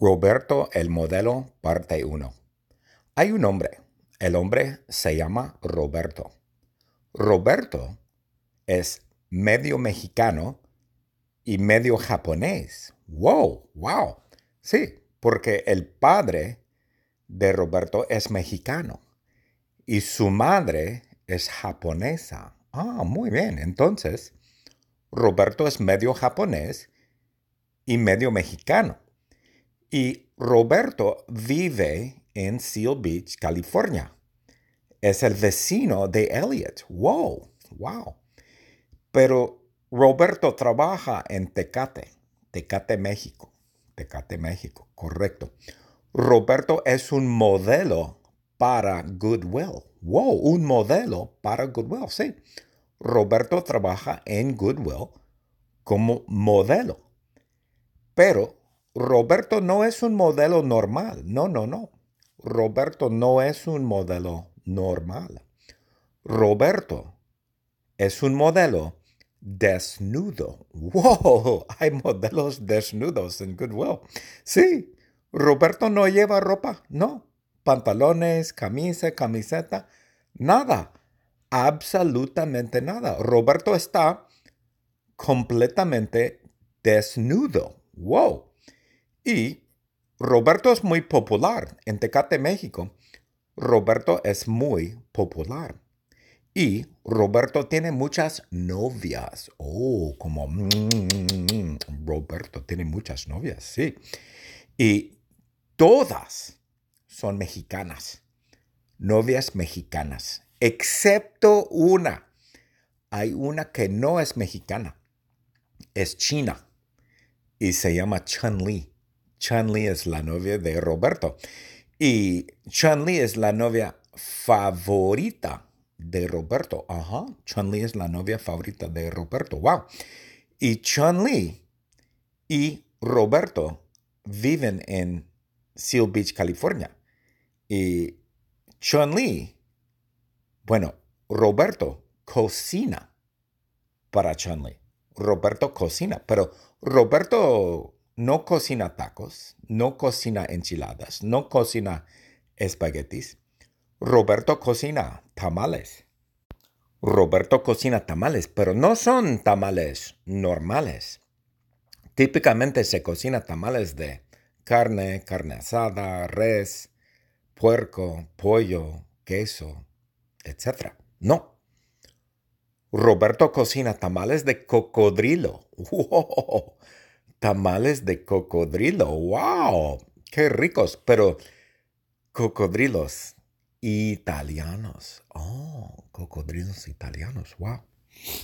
Roberto el modelo, parte 1. Hay un hombre. El hombre se llama Roberto. Roberto es medio mexicano y medio japonés. ¡Wow! ¡Wow! Sí, porque el padre de Roberto es mexicano y su madre es japonesa. Ah, muy bien. Entonces, Roberto es medio japonés y medio mexicano. Y Roberto vive en Seal Beach, California. Es el vecino de Elliot. Wow, wow. Pero Roberto trabaja en Tecate, Tecate, México. Tecate, México, correcto. Roberto es un modelo para Goodwill. Wow, un modelo para Goodwill, sí. Roberto trabaja en Goodwill como modelo. Pero Roberto no es un modelo normal. No, no, no. Roberto no es un modelo normal. Roberto es un modelo desnudo. ¡Wow! Hay modelos desnudos en Goodwill. Sí, Roberto no lleva ropa, no. Pantalones, camisa, camiseta, nada. Absolutamente nada. Roberto está completamente desnudo. ¡Wow! Y Roberto es muy popular en Tecate, México. Roberto es muy popular. Y Roberto tiene muchas novias. Oh, como mm, Roberto tiene muchas novias, sí. Y todas son mexicanas. Novias mexicanas. Excepto una. Hay una que no es mexicana. Es china. Y se llama Chun Li. Chun-Li es la novia de Roberto. Y Chun-Li es la novia favorita de Roberto. Ajá, Chun-Li es la novia favorita de Roberto. Wow. Y Chun-Li y Roberto viven en Seal Beach, California. Y Chun-Li, bueno, Roberto cocina para Chun-Li. Roberto cocina, pero Roberto no cocina tacos, no cocina enchiladas, no cocina espaguetis. Roberto cocina tamales. Roberto cocina tamales, pero no son tamales normales. Típicamente se cocina tamales de carne, carne asada, res, puerco, pollo, queso, etc. No. Roberto cocina tamales de cocodrilo. ¡Wow! Tamales de cocodrilo. ¡Wow! ¡Qué ricos! Pero cocodrilos italianos. Oh, cocodrilos italianos. ¡Wow!